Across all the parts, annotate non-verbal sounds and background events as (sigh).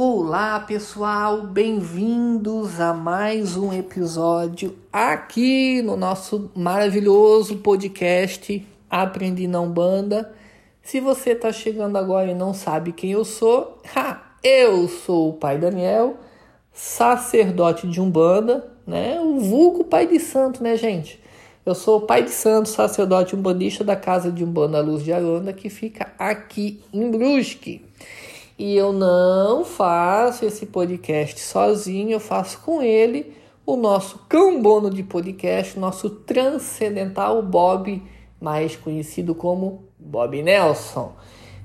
Olá pessoal, bem-vindos a mais um episódio aqui no nosso maravilhoso podcast Aprendi Não Banda. Se você está chegando agora e não sabe quem eu sou, (laughs) ha, eu sou o Pai Daniel, sacerdote de Umbanda, né? O vulgo Pai de Santo, né, gente? Eu sou o Pai de Santo, sacerdote umbandista da Casa de Umbanda Luz de Aranda, que fica aqui em Brusque. E eu não faço esse podcast sozinho, eu faço com ele o nosso cambono de podcast, nosso transcendental Bob, mais conhecido como Bob Nelson.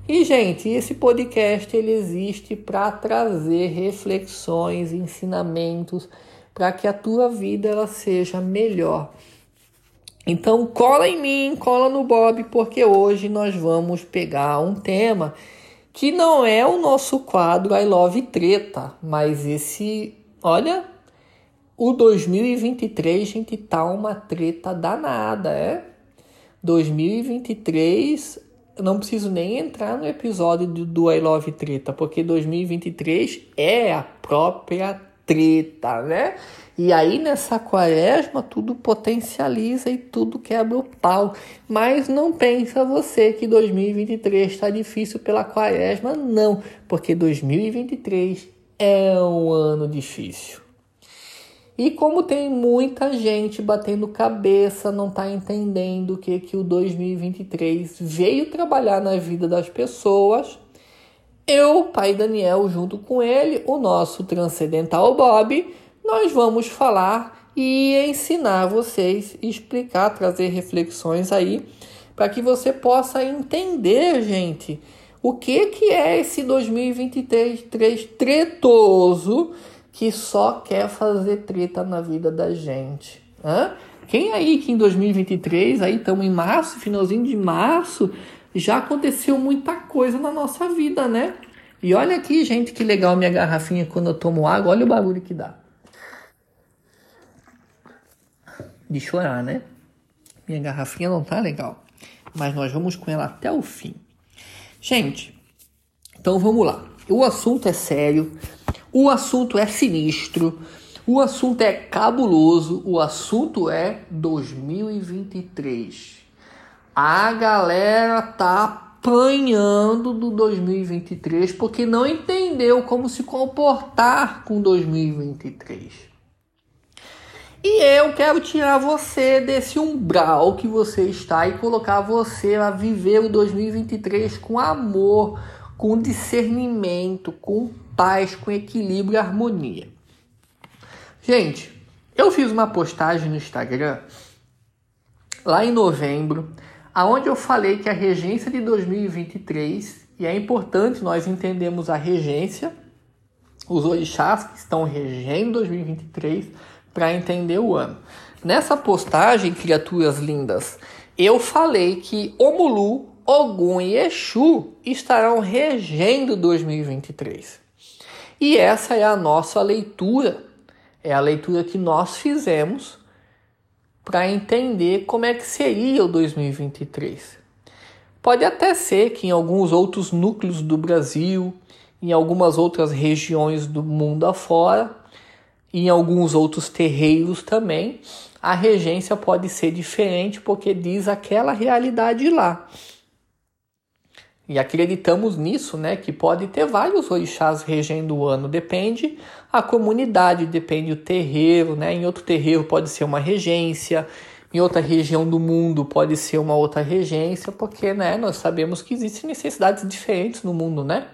E gente, esse podcast ele existe para trazer reflexões, ensinamentos para que a tua vida ela seja melhor. Então cola em mim, cola no Bob, porque hoje nós vamos pegar um tema que não é o nosso quadro I Love Treta, mas esse, olha, o 2023, gente, tá uma treta danada, é? 2023, eu não preciso nem entrar no episódio do, do I Love Treta, porque 2023 é a própria treta, né? E aí nessa quaresma tudo potencializa e tudo quebra o pau. Mas não pensa você que 2023 está difícil pela quaresma, não, porque 2023 é um ano difícil. E como tem muita gente batendo cabeça, não está entendendo o que, que o 2023 veio trabalhar na vida das pessoas, eu, pai Daniel, junto com ele, o nosso transcendental Bob, nós vamos falar e ensinar vocês, explicar, trazer reflexões aí para que você possa entender, gente, o que que é esse 2023 tretoso que só quer fazer treta na vida da gente. Hã? Quem aí que em 2023, aí estamos em março, finalzinho de março, já aconteceu muita coisa na nossa vida, né? E olha aqui, gente, que legal minha garrafinha quando eu tomo água, olha o barulho que dá. de chorar, né? Minha garrafinha não tá legal, mas nós vamos com ela até o fim. Gente, então vamos lá. O assunto é sério, o assunto é sinistro, o assunto é cabuloso, o assunto é 2023. A galera tá apanhando do 2023 porque não entendeu como se comportar com 2023. E eu quero tirar você desse umbral que você está e colocar você a viver o 2023 com amor, com discernimento, com paz, com equilíbrio e harmonia. Gente, eu fiz uma postagem no Instagram lá em novembro, aonde eu falei que a regência de 2023 e é importante nós entendermos a regência, os orixás que estão regendo 2023 para entender o ano. Nessa postagem, criaturas lindas, eu falei que Omulu, Ogum e Exu estarão regendo 2023. E essa é a nossa leitura, é a leitura que nós fizemos para entender como é que seria o 2023. Pode até ser que em alguns outros núcleos do Brasil, em algumas outras regiões do mundo afora, em alguns outros terreiros também, a regência pode ser diferente porque diz aquela realidade lá. E acreditamos nisso, né? Que pode ter vários orixás regendo o ano. Depende a comunidade, depende o terreiro, né? Em outro terreiro pode ser uma regência, em outra região do mundo pode ser uma outra regência, porque, né? Nós sabemos que existem necessidades diferentes no mundo, né?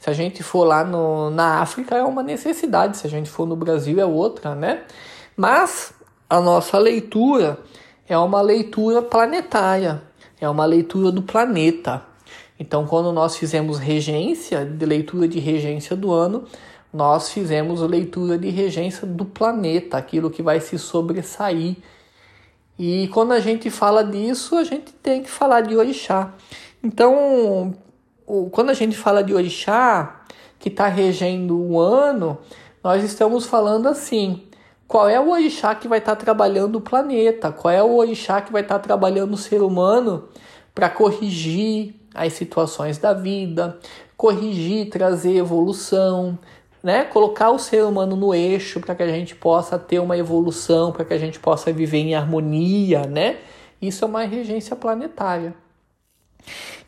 Se a gente for lá no, na África é uma necessidade, se a gente for no Brasil é outra, né? Mas a nossa leitura é uma leitura planetária, é uma leitura do planeta. Então, quando nós fizemos regência, de leitura de regência do ano, nós fizemos leitura de regência do planeta, aquilo que vai se sobressair. E quando a gente fala disso, a gente tem que falar de orixá. Então, quando a gente fala de orixá, que está regendo o ano, nós estamos falando assim: qual é o orixá que vai estar tá trabalhando o planeta? Qual é o orixá que vai estar tá trabalhando o ser humano para corrigir, as situações da vida, corrigir, trazer evolução, né? Colocar o ser humano no eixo para que a gente possa ter uma evolução, para que a gente possa viver em harmonia, né? Isso é uma regência planetária.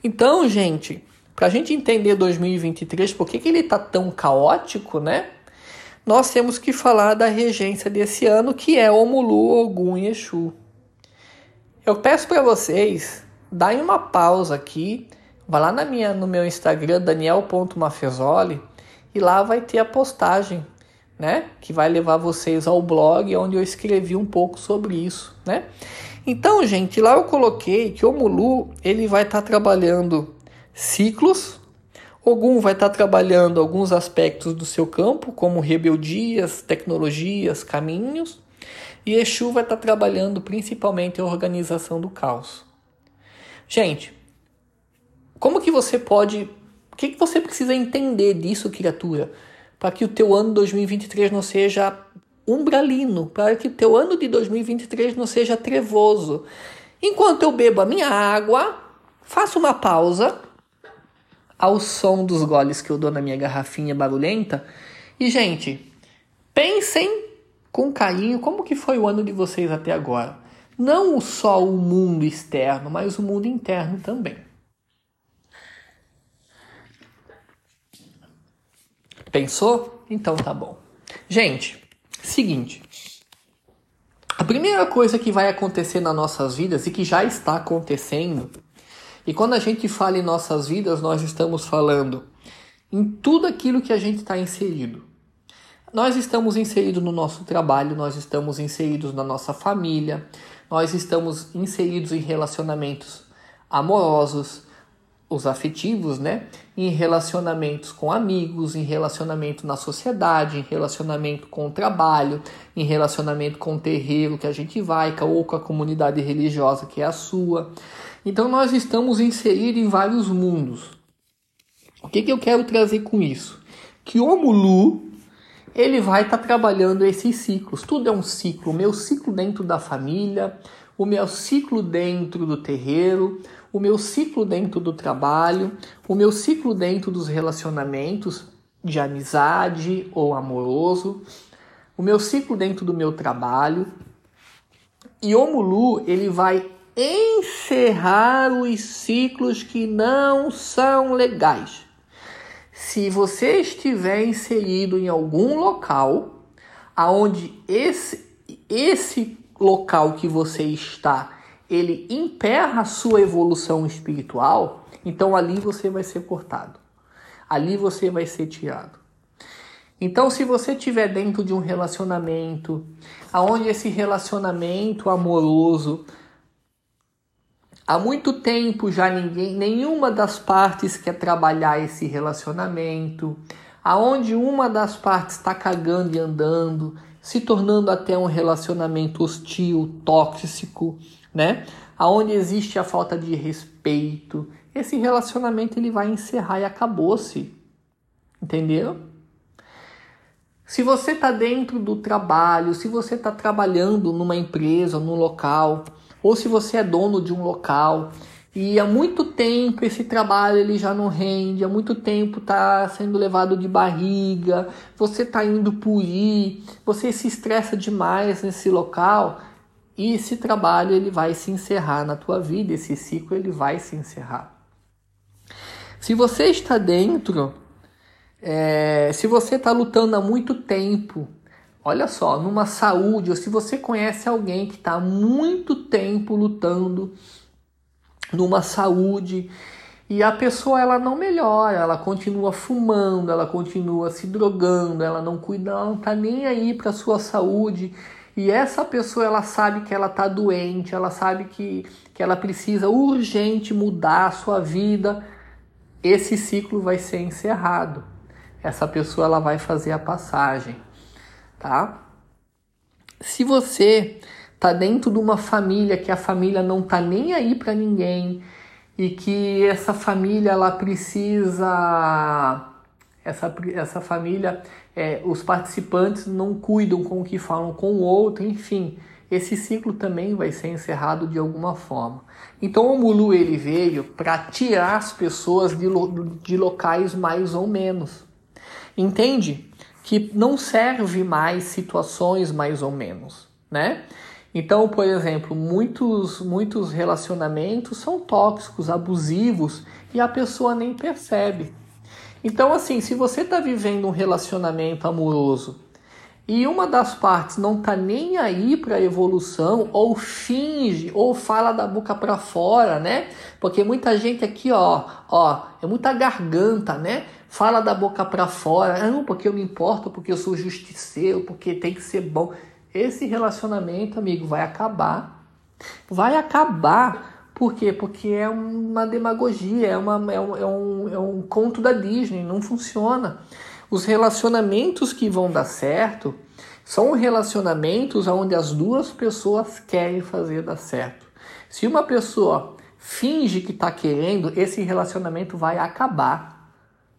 Então, gente, para a gente entender 2023, por que, que ele está tão caótico, né? Nós temos que falar da regência desse ano, que é Omulu, Ogum e Exu. Eu peço para vocês darem uma pausa aqui, vá lá na minha, no meu Instagram, daniel.mafezoli, e lá vai ter a postagem, né? Que vai levar vocês ao blog onde eu escrevi um pouco sobre isso, né? Então, gente, lá eu coloquei que o Mulu ele vai estar tá trabalhando ciclos. Ogum vai estar tá trabalhando alguns aspectos do seu campo, como rebeldias, tecnologias, caminhos. E Exu vai estar tá trabalhando principalmente a organização do caos. Gente, como que você pode. O que, que você precisa entender disso, criatura? Para que o teu ano 2023 não seja umbralino, para que o teu ano de 2023 não seja trevoso. Enquanto eu bebo a minha água, faço uma pausa ao som dos goles que eu dou na minha garrafinha barulhenta. E, gente, pensem com carinho como que foi o ano de vocês até agora. Não só o mundo externo, mas o mundo interno também. Pensou? Então tá bom. Gente, Seguinte, a primeira coisa que vai acontecer nas nossas vidas e que já está acontecendo, e quando a gente fala em nossas vidas, nós estamos falando em tudo aquilo que a gente está inserido. Nós estamos inseridos no nosso trabalho, nós estamos inseridos na nossa família, nós estamos inseridos em relacionamentos amorosos, os afetivos, né? Em relacionamentos com amigos, em relacionamento na sociedade, em relacionamento com o trabalho, em relacionamento com o terreiro que a gente vai, ou com a comunidade religiosa que é a sua. Então nós estamos inseridos em vários mundos. O que, que eu quero trazer com isso? Que o Mulu ele vai estar tá trabalhando esses ciclos. Tudo é um ciclo. O meu ciclo dentro da família, o meu ciclo dentro do terreiro, o meu ciclo dentro do trabalho, o meu ciclo dentro dos relacionamentos de amizade ou amoroso, o meu ciclo dentro do meu trabalho. E o Mulu, ele vai encerrar os ciclos que não são legais. Se você estiver inserido em algum local aonde esse esse local que você está ele emperra a sua evolução espiritual, então ali você vai ser cortado. Ali você vai ser tirado. Então, se você estiver dentro de um relacionamento, aonde esse relacionamento amoroso há muito tempo já ninguém, nenhuma das partes quer trabalhar esse relacionamento, aonde uma das partes está cagando e andando, se tornando até um relacionamento hostil, tóxico, né? Aonde existe a falta de respeito, esse relacionamento ele vai encerrar e acabou-se. Entendeu? Se você está dentro do trabalho, se você está trabalhando numa empresa, num local, ou se você é dono de um local e há muito tempo esse trabalho ele já não rende, há muito tempo está sendo levado de barriga, você está indo por ir, você se estressa demais nesse local, e esse trabalho ele vai se encerrar na tua vida, esse ciclo ele vai se encerrar. Se você está dentro, é, se você está lutando há muito tempo, olha só, numa saúde, ou se você conhece alguém que está há muito tempo lutando numa saúde e a pessoa ela não melhora, ela continua fumando, ela continua se drogando, ela não cuida, ela não está nem aí para sua saúde e essa pessoa ela sabe que ela está doente, ela sabe que, que ela precisa urgente mudar a sua vida. Esse ciclo vai ser encerrado. Essa pessoa ela vai fazer a passagem, tá? Se você tá dentro de uma família que a família não tá nem aí para ninguém e que essa família ela precisa essa, essa família é, os participantes não cuidam com o que falam com o outro, enfim. esse ciclo também vai ser encerrado de alguma forma. Então o Mulu ele veio para tirar as pessoas de, de locais mais ou menos. Entende? Que não serve mais situações mais ou menos, né? Então, por exemplo, muitos, muitos relacionamentos são tóxicos, abusivos e a pessoa nem percebe. Então, assim, se você está vivendo um relacionamento amoroso e uma das partes não tá nem aí para evolução ou finge ou fala da boca para fora, né? Porque muita gente aqui, ó, ó, é muita garganta, né? Fala da boca para fora, não, porque eu me importo, porque eu sou justiceiro, porque tem que ser bom esse relacionamento, amigo, vai acabar. Vai acabar. Por quê? Porque é uma demagogia, é, uma, é, um, é, um, é um conto da Disney, não funciona. Os relacionamentos que vão dar certo são relacionamentos onde as duas pessoas querem fazer dar certo. Se uma pessoa finge que está querendo, esse relacionamento vai acabar,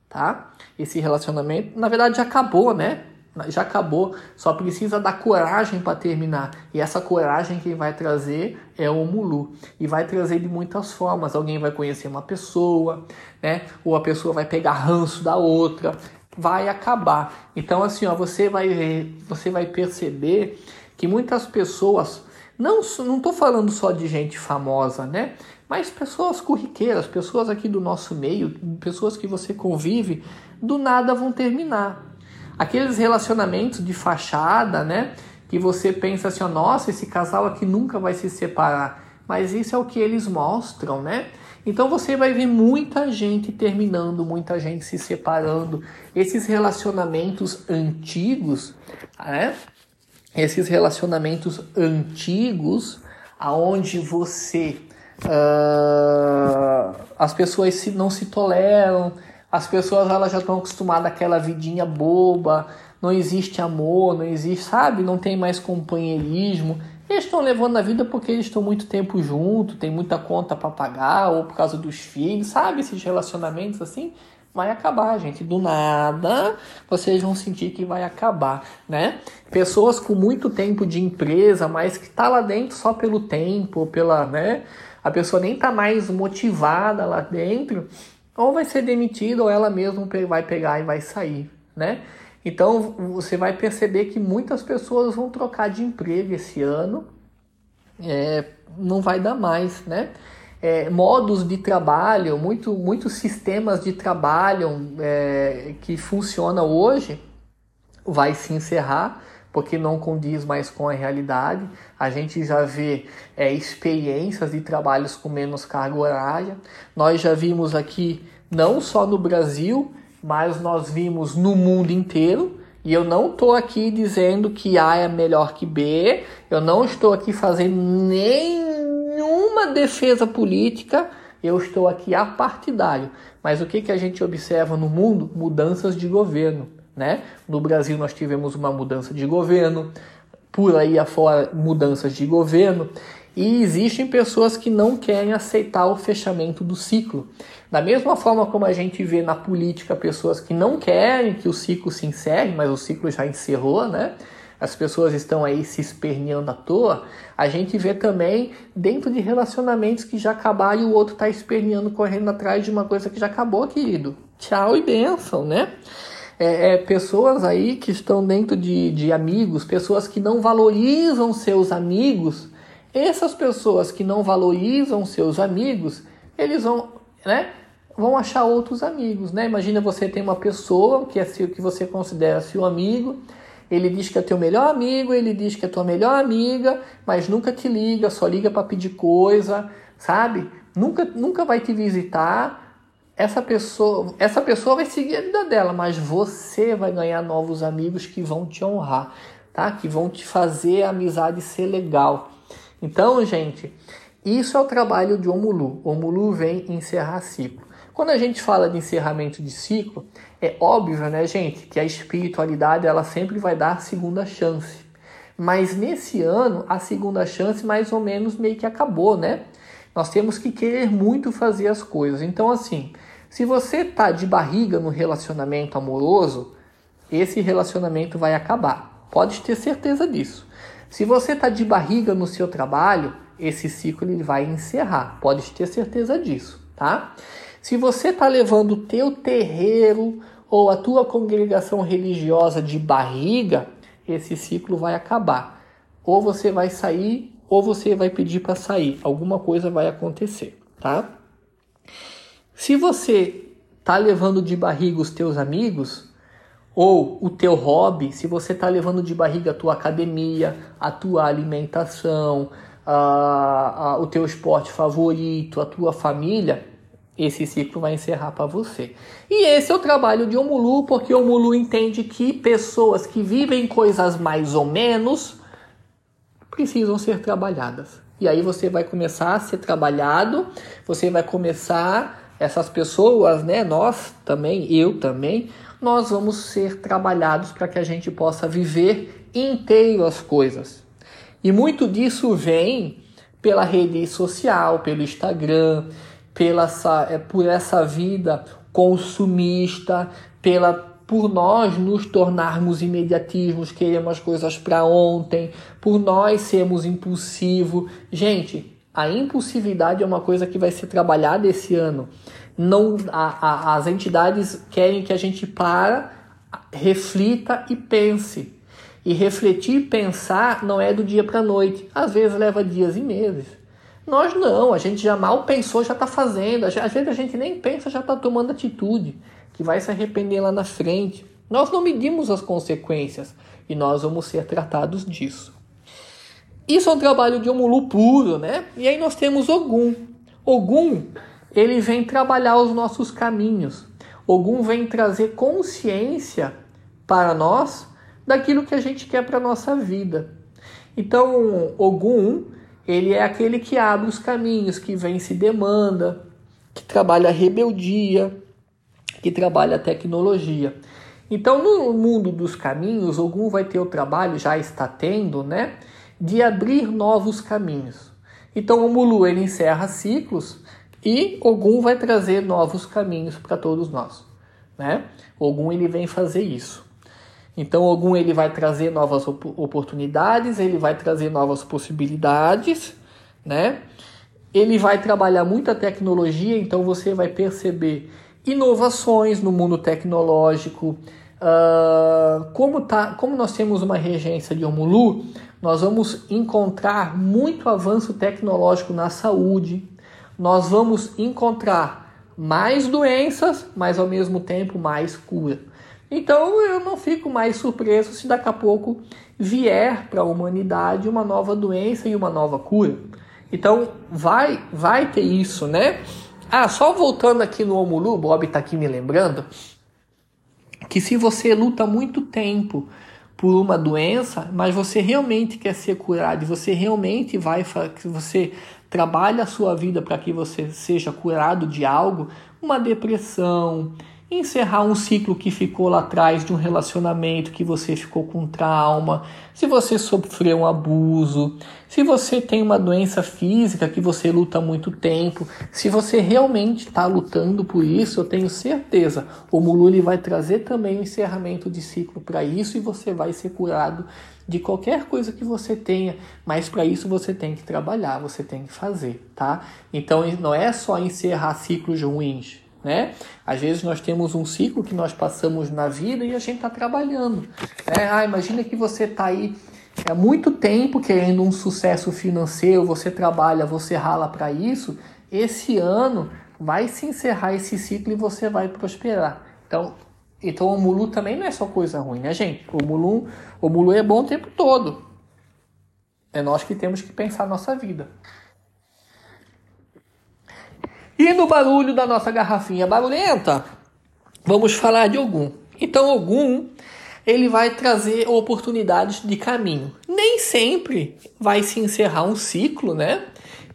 tá? Esse relacionamento, na verdade, acabou, né? Já acabou, só precisa da coragem para terminar. E essa coragem quem vai trazer é o Mulu. E vai trazer de muitas formas. Alguém vai conhecer uma pessoa, né? Ou a pessoa vai pegar ranço da outra, vai acabar. Então assim, ó, você vai ver, você vai perceber que muitas pessoas não não falando só de gente famosa, né? Mas pessoas corriqueiras, pessoas aqui do nosso meio, pessoas que você convive, do nada vão terminar Aqueles relacionamentos de fachada, né? Que você pensa assim, ó, nossa, esse casal aqui nunca vai se separar. Mas isso é o que eles mostram, né? Então você vai ver muita gente terminando, muita gente se separando. Esses relacionamentos antigos, né? Esses relacionamentos antigos, aonde você uh, as pessoas se, não se toleram, as pessoas elas já estão acostumadas àquela vidinha boba, não existe amor, não existe, sabe? Não tem mais companheirismo. Eles estão levando a vida porque eles estão muito tempo junto, tem muita conta para pagar, ou por causa dos filhos, sabe? Esses relacionamentos assim, vai acabar, gente. Do nada, vocês vão sentir que vai acabar, né? Pessoas com muito tempo de empresa, mas que tá lá dentro só pelo tempo, pela, né? A pessoa nem tá mais motivada lá dentro ou vai ser demitido ou ela mesma vai pegar e vai sair, né? Então você vai perceber que muitas pessoas vão trocar de emprego esse ano, é, não vai dar mais, né? É, modos de trabalho, muito, muitos sistemas de trabalho é, que funcionam hoje vai se encerrar porque não condiz mais com a realidade. A gente já vê é, experiências de trabalhos com menos carga horária. Nós já vimos aqui, não só no Brasil, mas nós vimos no mundo inteiro. E eu não estou aqui dizendo que A é melhor que B, eu não estou aqui fazendo nenhuma defesa política, eu estou aqui apartidário. Mas o que, que a gente observa no mundo? Mudanças de governo. Né? No Brasil nós tivemos uma mudança de governo, por aí afora mudanças de governo, e existem pessoas que não querem aceitar o fechamento do ciclo. Da mesma forma como a gente vê na política pessoas que não querem que o ciclo se encerre, mas o ciclo já encerrou, né? As pessoas estão aí se esperneando à toa. A gente vê também dentro de relacionamentos que já acabaram e o outro está esperneando, correndo atrás de uma coisa que já acabou, querido. Tchau e benção, né? É, é, pessoas aí que estão dentro de, de amigos, pessoas que não valorizam seus amigos. Essas pessoas que não valorizam seus amigos, eles vão, né, vão achar outros amigos, né? Imagina você tem uma pessoa que é seu, que você considera seu amigo, ele diz que é teu melhor amigo, ele diz que é tua melhor amiga, mas nunca te liga, só liga para pedir coisa, sabe? Nunca, nunca vai te visitar essa pessoa, essa pessoa vai seguir a vida dela, mas você vai ganhar novos amigos que vão te honrar, tá? Que vão te fazer a amizade ser legal. Então, gente, isso é o trabalho de Omulu. Omulu vem encerrar ciclo. Quando a gente fala de encerramento de ciclo, é óbvio, né, gente, que a espiritualidade ela sempre vai dar segunda chance. Mas nesse ano, a segunda chance mais ou menos meio que acabou, né? Nós temos que querer muito fazer as coisas. Então, assim, se você está de barriga no relacionamento amoroso, esse relacionamento vai acabar. Pode ter certeza disso. Se você está de barriga no seu trabalho, esse ciclo ele vai encerrar. Pode ter certeza disso, tá? Se você está levando o teu terreiro ou a tua congregação religiosa de barriga, esse ciclo vai acabar. Ou você vai sair, ou você vai pedir para sair. Alguma coisa vai acontecer, tá? Se você está levando de barriga os teus amigos, ou o teu hobby, se você está levando de barriga a tua academia, a tua alimentação, a, a, o teu esporte favorito, a tua família, esse ciclo vai encerrar para você. E esse é o trabalho de Omulu, porque Omulu entende que pessoas que vivem coisas mais ou menos precisam ser trabalhadas. E aí você vai começar a ser trabalhado, você vai começar, essas pessoas, né, nós também, eu também, nós vamos ser trabalhados para que a gente possa viver inteiro as coisas. E muito disso vem pela rede social, pelo Instagram, pela essa, é, por essa vida consumista, pela por nós nos tornarmos imediatismos, queremos as coisas para ontem, por nós sermos impulsivos. Gente, a impulsividade é uma coisa que vai ser trabalhada esse ano. Não, a, a, as entidades querem que a gente para, reflita e pense. E refletir e pensar não é do dia para a noite. Às vezes leva dias e meses. Nós não, a gente já mal pensou, já está fazendo. Às vezes a gente nem pensa, já está tomando atitude, que vai se arrepender lá na frente. Nós não medimos as consequências e nós vamos ser tratados disso. Isso é um trabalho de Omulu puro, né? E aí nós temos Ogum. Ogum ele vem trabalhar os nossos caminhos. Ogum vem trazer consciência para nós daquilo que a gente quer para a nossa vida. Então, Ogum, ele é aquele que abre os caminhos, que vence demanda, que trabalha a rebeldia, que trabalha a tecnologia. Então, no mundo dos caminhos, Ogum vai ter o trabalho, já está tendo, né, de abrir novos caminhos. Então, o Mulu ele encerra ciclos e Ogum vai trazer novos caminhos para todos nós, né? Ogum ele vem fazer isso. Então Ogum ele vai trazer novas op oportunidades, ele vai trazer novas possibilidades, né? Ele vai trabalhar muita tecnologia, então você vai perceber inovações no mundo tecnológico. Uh, como, tá, como nós temos uma regência de Omulu, nós vamos encontrar muito avanço tecnológico na saúde, nós vamos encontrar mais doenças, mas ao mesmo tempo mais cura. Então eu não fico mais surpreso se daqui a pouco vier para a humanidade uma nova doença e uma nova cura. Então vai, vai ter isso, né? Ah, só voltando aqui no Omulu, Bob está aqui me lembrando que se você luta muito tempo por uma doença, mas você realmente quer ser curado, você realmente vai, você trabalha a sua vida para que você seja curado de algo, uma depressão, encerrar um ciclo que ficou lá atrás de um relacionamento que você ficou com trauma, se você sofreu um abuso, se você tem uma doença física que você luta há muito tempo, se você realmente está lutando por isso, eu tenho certeza, o Mululi vai trazer também o um encerramento de ciclo para isso e você vai ser curado de qualquer coisa que você tenha, mas para isso você tem que trabalhar, você tem que fazer, tá? Então não é só encerrar ciclos ruins, né? Às vezes nós temos um ciclo que nós passamos na vida e a gente está trabalhando. Né? Ah, imagina que você está aí há muito tempo querendo um sucesso financeiro, você trabalha, você rala para isso. Esse ano vai se encerrar esse ciclo e você vai prosperar. Então, então o Mulu também não é só coisa ruim, né, gente? O Mulu, o Mulu é bom o tempo todo. É nós que temos que pensar a nossa vida. E no barulho da nossa garrafinha barulhenta, vamos falar de Ogum. Então, Ogum, ele vai trazer oportunidades de caminho. Nem sempre vai se encerrar um ciclo, né?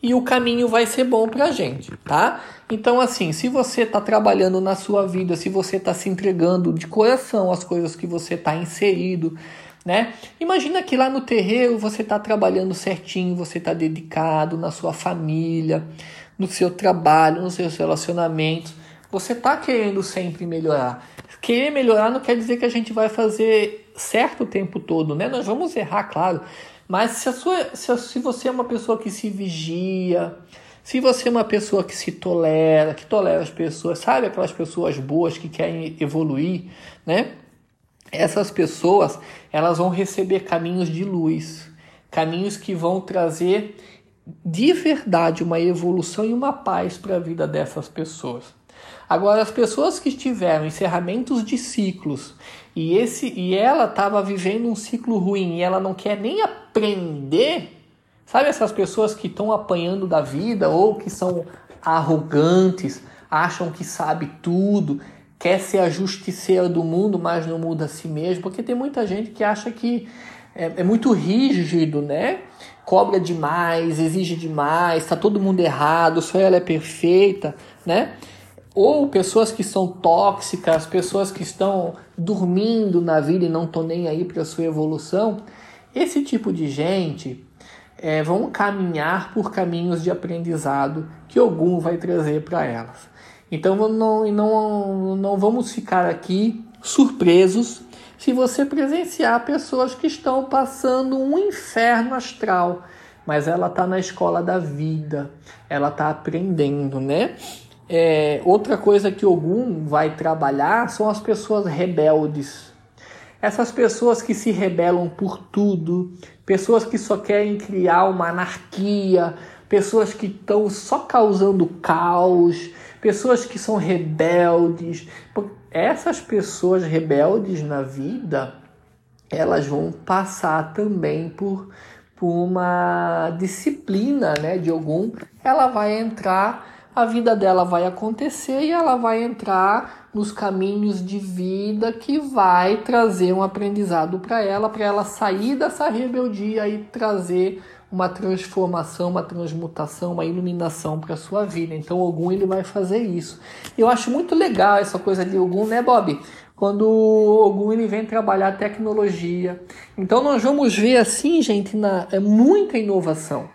E o caminho vai ser bom pra gente, tá? Então, assim, se você está trabalhando na sua vida, se você está se entregando de coração às coisas que você está inserido, né? Imagina que lá no terreiro você está trabalhando certinho, você está dedicado na sua família, no seu trabalho, nos seus relacionamentos. Você está querendo sempre melhorar. Querer melhorar não quer dizer que a gente vai fazer certo o tempo todo, né? Nós vamos errar, claro. Mas se, a sua, se, se você é uma pessoa que se vigia, se você é uma pessoa que se tolera, que tolera as pessoas, sabe aquelas pessoas boas que querem evoluir, né? Essas pessoas, elas vão receber caminhos de luz, caminhos que vão trazer de verdade uma evolução e uma paz para a vida dessas pessoas. Agora, as pessoas que tiveram encerramentos de ciclos e esse e ela estava vivendo um ciclo ruim e ela não quer nem aprender, sabe essas pessoas que estão apanhando da vida ou que são arrogantes, acham que sabe tudo, quer ser a justiceira do mundo, mas não muda a si mesmo, porque tem muita gente que acha que é, é muito rígido, né? Cobra demais, exige demais, está todo mundo errado, só ela é perfeita, né? Ou pessoas que são tóxicas, pessoas que estão dormindo na vida e não estão nem aí para a sua evolução. Esse tipo de gente é, vão caminhar por caminhos de aprendizado que algum vai trazer para elas. Então não, não, não vamos ficar aqui surpresos se você presenciar pessoas que estão passando um inferno astral, mas ela está na escola da vida, ela está aprendendo, né? É, outra coisa que Ogum vai trabalhar são as pessoas rebeldes. Essas pessoas que se rebelam por tudo, pessoas que só querem criar uma anarquia, pessoas que estão só causando caos, pessoas que são rebeldes. Essas pessoas rebeldes na vida, elas vão passar também por, por uma disciplina né, de algum. Ela vai entrar, a vida dela vai acontecer e ela vai entrar nos caminhos de vida que vai trazer um aprendizado para ela, para ela sair dessa rebeldia e trazer uma transformação, uma transmutação, uma iluminação para a sua vida. Então, Ogum ele vai fazer isso. Eu acho muito legal essa coisa de Ogum, né, Bob? Quando o Ogum ele vem trabalhar tecnologia. Então, nós vamos ver assim, gente, na, é muita inovação.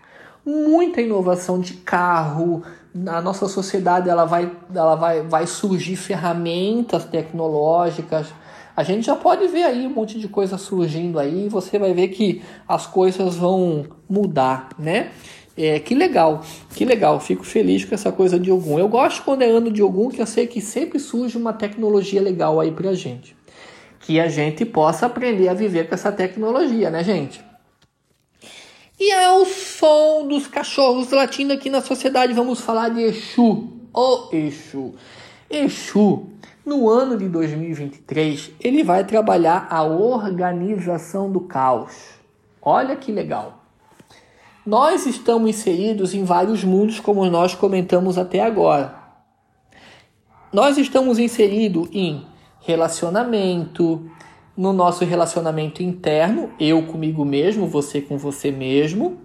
Muita inovação de carro, na nossa sociedade ela vai, ela vai, vai surgir ferramentas tecnológicas a gente já pode ver aí um monte de coisa surgindo aí, você vai ver que as coisas vão mudar, né? É, que legal, que legal, fico feliz com essa coisa de algum. Eu gosto quando é ano de algum, que eu sei que sempre surge uma tecnologia legal aí pra gente. Que a gente possa aprender a viver com essa tecnologia, né, gente? E é o som dos cachorros latindo aqui na sociedade. Vamos falar de Exu. O Exu. Exu no ano de 2023, ele vai trabalhar a organização do caos. Olha que legal. Nós estamos inseridos em vários mundos, como nós comentamos até agora. Nós estamos inseridos em relacionamento, no nosso relacionamento interno, eu comigo mesmo, você com você mesmo,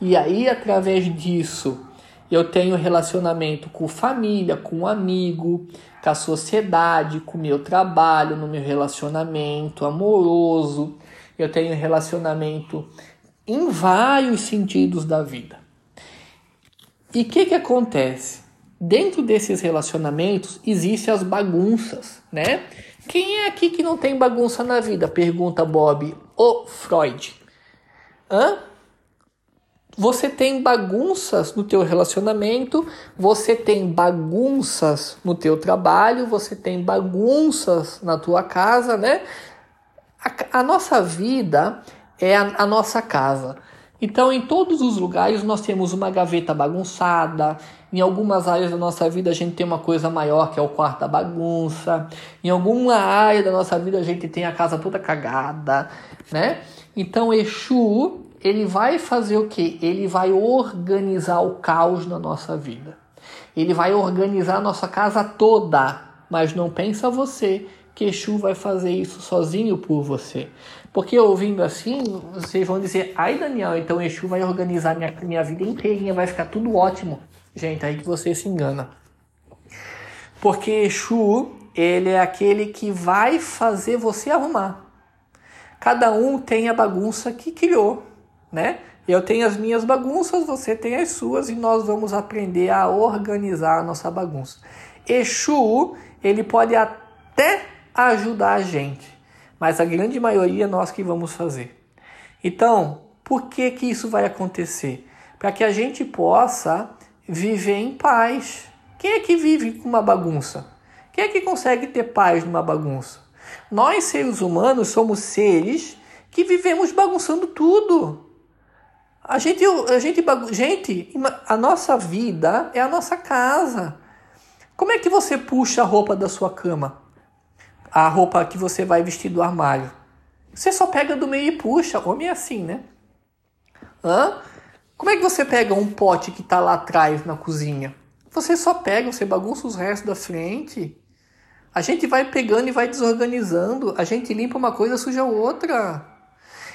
e aí através disso eu tenho relacionamento com família, com amigo, com a sociedade, com o meu trabalho, no meu relacionamento amoroso. Eu tenho relacionamento em vários sentidos da vida. E o que, que acontece? Dentro desses relacionamentos existem as bagunças, né? Quem é aqui que não tem bagunça na vida? Pergunta Bob. O Freud. Hã? Você tem bagunças no teu relacionamento, você tem bagunças no teu trabalho, você tem bagunças na tua casa, né? A, a nossa vida é a, a nossa casa. Então, em todos os lugares nós temos uma gaveta bagunçada. Em algumas áreas da nossa vida a gente tem uma coisa maior que é o quarto da bagunça. Em alguma área da nossa vida a gente tem a casa toda cagada, né? Então, Exu ele vai fazer o que? Ele vai organizar o caos na nossa vida. Ele vai organizar a nossa casa toda. Mas não pensa você que Exu vai fazer isso sozinho por você. Porque ouvindo assim, vocês vão dizer, ai Daniel, então Exu vai organizar minha, minha vida inteirinha, vai ficar tudo ótimo. Gente, aí que você se engana. Porque Exu, ele é aquele que vai fazer você arrumar. Cada um tem a bagunça que criou né? Eu tenho as minhas bagunças, você tem as suas e nós vamos aprender a organizar a nossa bagunça. Exu, ele pode até ajudar a gente, mas a grande maioria é nós que vamos fazer. Então, por que que isso vai acontecer? Para que a gente possa viver em paz. Quem é que vive com uma bagunça? Quem é que consegue ter paz numa bagunça? Nós, seres humanos, somos seres que vivemos bagunçando tudo. A gente, a gente, gente, a nossa vida é a nossa casa. Como é que você puxa a roupa da sua cama? A roupa que você vai vestir do armário. Você só pega do meio e puxa. Homem é assim, né? Hã? Como é que você pega um pote que está lá atrás na cozinha? Você só pega, você bagunça os restos da frente. A gente vai pegando e vai desorganizando. A gente limpa uma coisa, suja outra.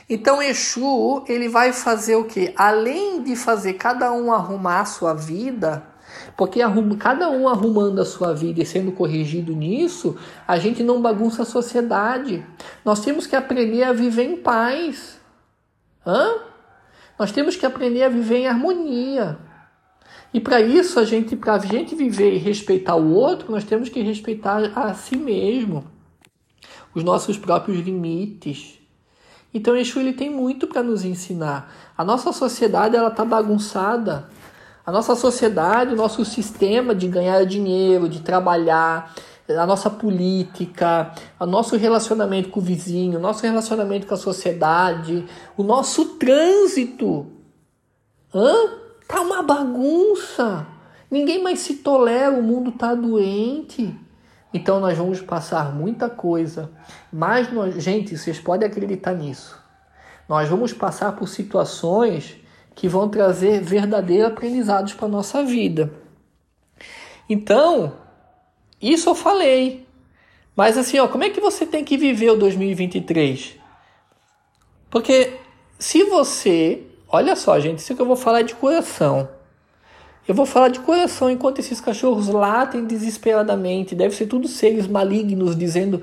Então Exu, ele vai fazer o que? Além de fazer cada um arrumar a sua vida, porque arruma, cada um arrumando a sua vida e sendo corrigido nisso, a gente não bagunça a sociedade. Nós temos que aprender a viver em paz. Hã? Nós temos que aprender a viver em harmonia. E para isso, a gente, para a gente viver e respeitar o outro, nós temos que respeitar a si mesmo, os nossos próprios limites. Então, Exu ele tem muito para nos ensinar. A nossa sociedade ela está bagunçada. A nossa sociedade, o nosso sistema de ganhar dinheiro, de trabalhar, a nossa política, o nosso relacionamento com o vizinho, o nosso relacionamento com a sociedade, o nosso trânsito. Hã? Tá uma bagunça. Ninguém mais se tolera, o mundo tá doente. Então nós vamos passar muita coisa. Mas, nós, gente, vocês podem acreditar nisso. Nós vamos passar por situações que vão trazer verdadeiros aprendizados para nossa vida. Então, isso eu falei. Mas assim, ó, como é que você tem que viver o 2023? Porque se você Olha só, gente, isso que eu vou falar é de coração. Eu vou falar de coração enquanto esses cachorros latem desesperadamente. Deve ser tudo seres malignos dizendo,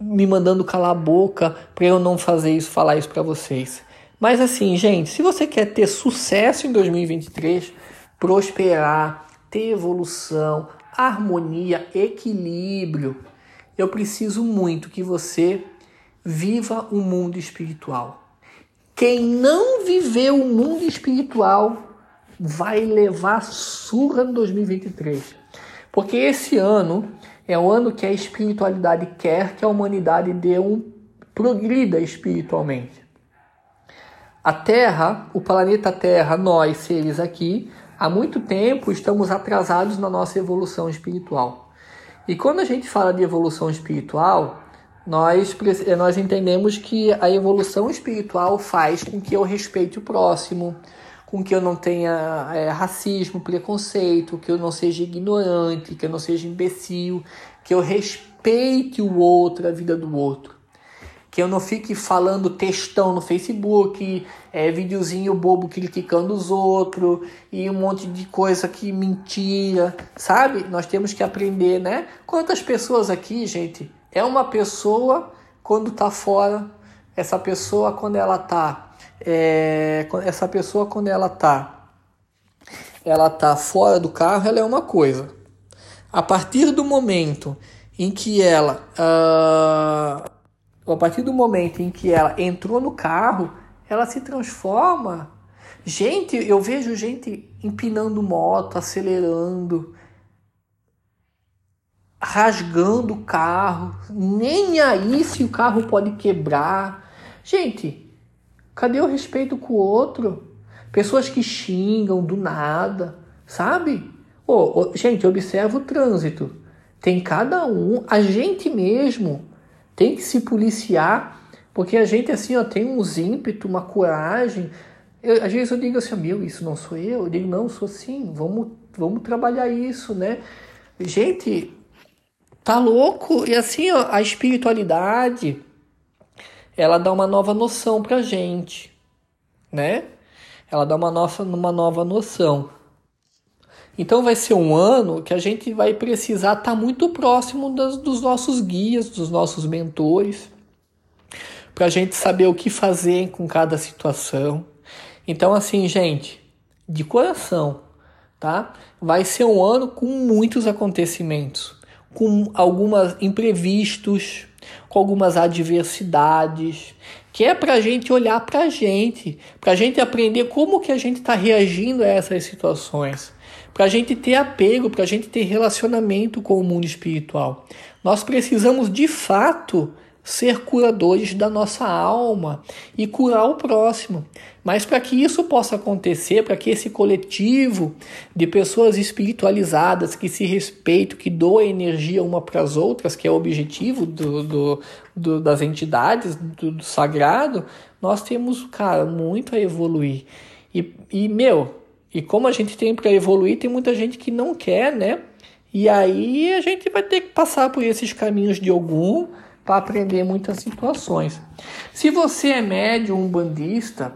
me mandando calar a boca para eu não fazer isso, falar isso para vocês. Mas assim, gente, se você quer ter sucesso em 2023, prosperar, ter evolução, harmonia, equilíbrio, eu preciso muito que você viva o mundo espiritual. Quem não viveu o mundo espiritual vai levar surra no 2023. Porque esse ano é o ano que a espiritualidade quer que a humanidade dê um progrida espiritualmente. A Terra, o planeta Terra, nós seres aqui, há muito tempo estamos atrasados na nossa evolução espiritual. E quando a gente fala de evolução espiritual, nós, nós entendemos que a evolução espiritual faz com que eu respeite o próximo, com que eu não tenha é, racismo, preconceito, que eu não seja ignorante, que eu não seja imbecil, que eu respeite o outro, a vida do outro. Que eu não fique falando textão no Facebook, é, videozinho bobo criticando os outros e um monte de coisa que mentira, sabe? Nós temos que aprender, né? Quantas pessoas aqui, gente, é uma pessoa quando está fora, essa pessoa quando ela está, é, essa pessoa quando ela está, ela tá fora do carro, ela é uma coisa. A partir do momento em que ela, uh, a partir do momento em que ela entrou no carro, ela se transforma. Gente, eu vejo gente empinando moto, acelerando, rasgando o carro, nem aí se o carro pode quebrar. Gente, cadê o respeito com o outro? Pessoas que xingam do nada, sabe? Oh, oh, gente, observa o trânsito. Tem cada um, a gente mesmo tem que se policiar, porque a gente assim ó, tem uns ímpetos, uma coragem. Eu, às vezes eu digo assim, meu, isso não sou eu. Eu digo, não, sou sim, vamos, vamos trabalhar isso, né? Gente, Tá louco? E assim, ó, a espiritualidade, ela dá uma nova noção pra gente, né? Ela dá uma nova, uma nova noção. Então vai ser um ano que a gente vai precisar estar tá muito próximo das, dos nossos guias, dos nossos mentores, para a gente saber o que fazer com cada situação. Então, assim, gente, de coração, tá? Vai ser um ano com muitos acontecimentos com algumas imprevistos, com algumas adversidades, que é para a gente olhar para a gente, para a gente aprender como que a gente está reagindo a essas situações, para a gente ter apego, para a gente ter relacionamento com o mundo espiritual. Nós precisamos de fato ser curadores da nossa alma e curar o próximo. Mas para que isso possa acontecer, para que esse coletivo de pessoas espiritualizadas que se respeitam, que doam energia uma para as outras, que é o objetivo do, do, do das entidades, do, do, sagrado, nós temos, cara, muito a evoluir. E, e meu, e como a gente tem para evoluir, tem muita gente que não quer, né? E aí a gente vai ter que passar por esses caminhos de algum para aprender muitas situações. Se você é médium, um bandista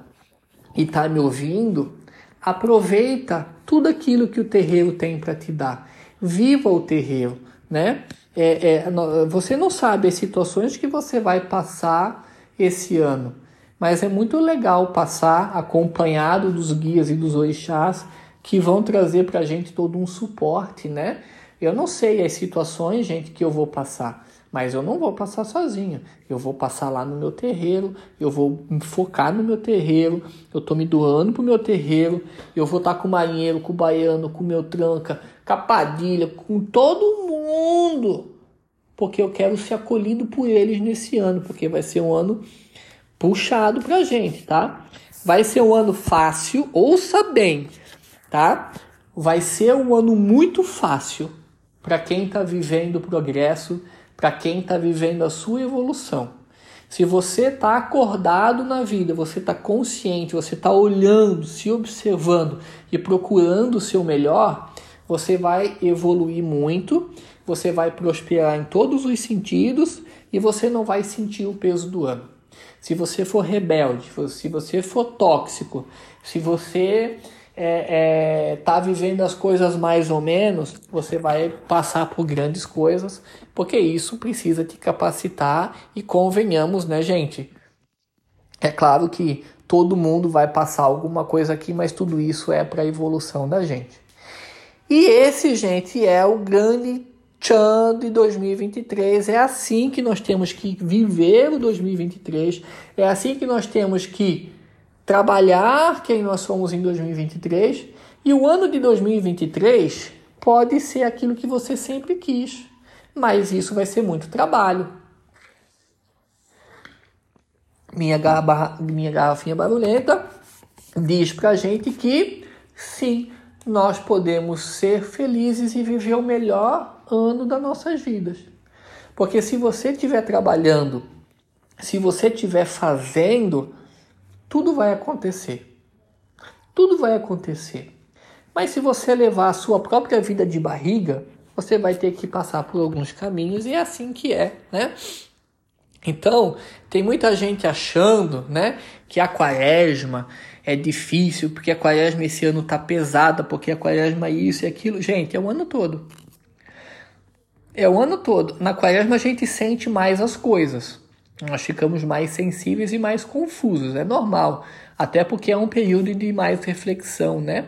e está me ouvindo, aproveita tudo aquilo que o terreiro tem para te dar. Viva o terreiro, né? É, é, você não sabe as situações que você vai passar esse ano, mas é muito legal passar acompanhado dos guias e dos orixás que vão trazer para a gente todo um suporte, né? Eu não sei as situações, gente, que eu vou passar, mas eu não vou passar sozinho. Eu vou passar lá no meu terreiro, eu vou me focar no meu terreiro, eu tô me doando pro meu terreiro, eu vou estar tá com o marinheiro, com o baiano, com o meu tranca, com a padilha, com todo mundo. Porque eu quero ser acolhido por eles nesse ano, porque vai ser um ano puxado pra gente, tá? Vai ser um ano fácil, ouça bem, tá? Vai ser um ano muito fácil para quem está vivendo o progresso para quem está vivendo a sua evolução. Se você está acordado na vida, você está consciente, você está olhando, se observando e procurando o seu melhor, você vai evoluir muito, você vai prosperar em todos os sentidos e você não vai sentir o peso do ano. Se você for rebelde, se você for tóxico, se você é, é, tá vivendo as coisas mais ou menos, você vai passar por grandes coisas, porque isso precisa te capacitar e convenhamos, né, gente? É claro que todo mundo vai passar alguma coisa aqui, mas tudo isso é para a evolução da gente. E esse, gente, é o grande Chan de 2023. É assim que nós temos que viver o 2023. É assim que nós temos que trabalhar quem nós somos em 2023 e o ano de 2023 pode ser aquilo que você sempre quis, mas isso vai ser muito trabalho. Minha, garra, minha garrafinha barulhenta diz pra gente que sim, nós podemos ser felizes e viver o melhor ano das nossas vidas. Porque se você estiver trabalhando, se você estiver fazendo, tudo vai acontecer. Tudo vai acontecer. Mas se você levar a sua própria vida de barriga, você vai ter que passar por alguns caminhos e é assim que é, né? Então, tem muita gente achando, né, que a quaresma é difícil, porque a quaresma esse ano tá pesada, porque a quaresma é isso e aquilo. Gente, é o ano todo. É o ano todo. Na quaresma a gente sente mais as coisas nós ficamos mais sensíveis e mais confusos, é normal, até porque é um período de mais reflexão, né?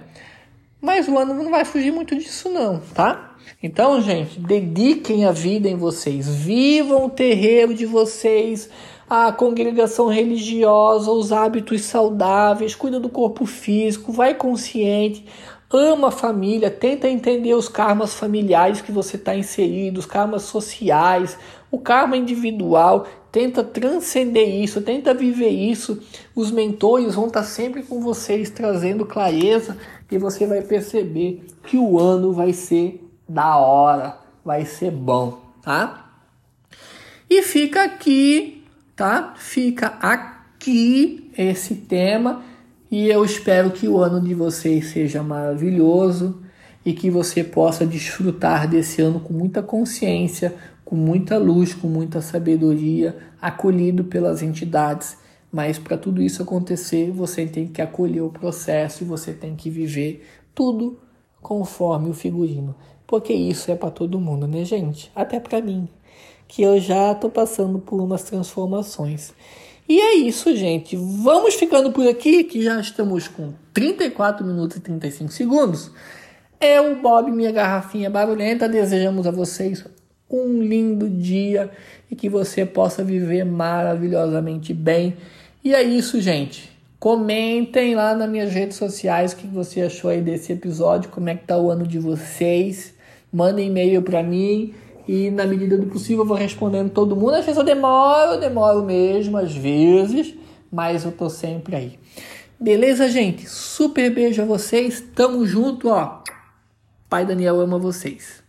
Mas o ano não vai fugir muito disso não, tá? Então, gente, dediquem a vida em vocês, vivam o terreiro de vocês, a congregação religiosa, os hábitos saudáveis, cuida do corpo físico, vai consciente, ama a família, tenta entender os karmas familiares que você está inserido, os karmas sociais, o karma individual, tenta transcender isso, tenta viver isso. Os mentores vão estar sempre com vocês trazendo clareza e você vai perceber que o ano vai ser da hora, vai ser bom, tá? E fica aqui, tá? Fica aqui esse tema e eu espero que o ano de vocês seja maravilhoso e que você possa desfrutar desse ano com muita consciência, com muita luz, com muita sabedoria, acolhido pelas entidades. Mas para tudo isso acontecer, você tem que acolher o processo e você tem que viver tudo conforme o figurino. Porque isso é para todo mundo, né, gente? Até para mim, que eu já tô passando por umas transformações. E é isso, gente. Vamos ficando por aqui, que já estamos com 34 minutos e 35 segundos. É o Bob, minha garrafinha barulhenta. Desejamos a vocês um lindo dia e que você possa viver maravilhosamente bem. E é isso, gente. Comentem lá nas minhas redes sociais o que você achou aí desse episódio, como é que tá o ano de vocês. Mandem e-mail para mim e na medida do possível eu vou respondendo todo mundo. Às vezes eu demoro, eu demoro mesmo, às vezes, mas eu tô sempre aí. Beleza, gente? Super beijo a vocês. Tamo junto, ó. Pai Daniel ama vocês.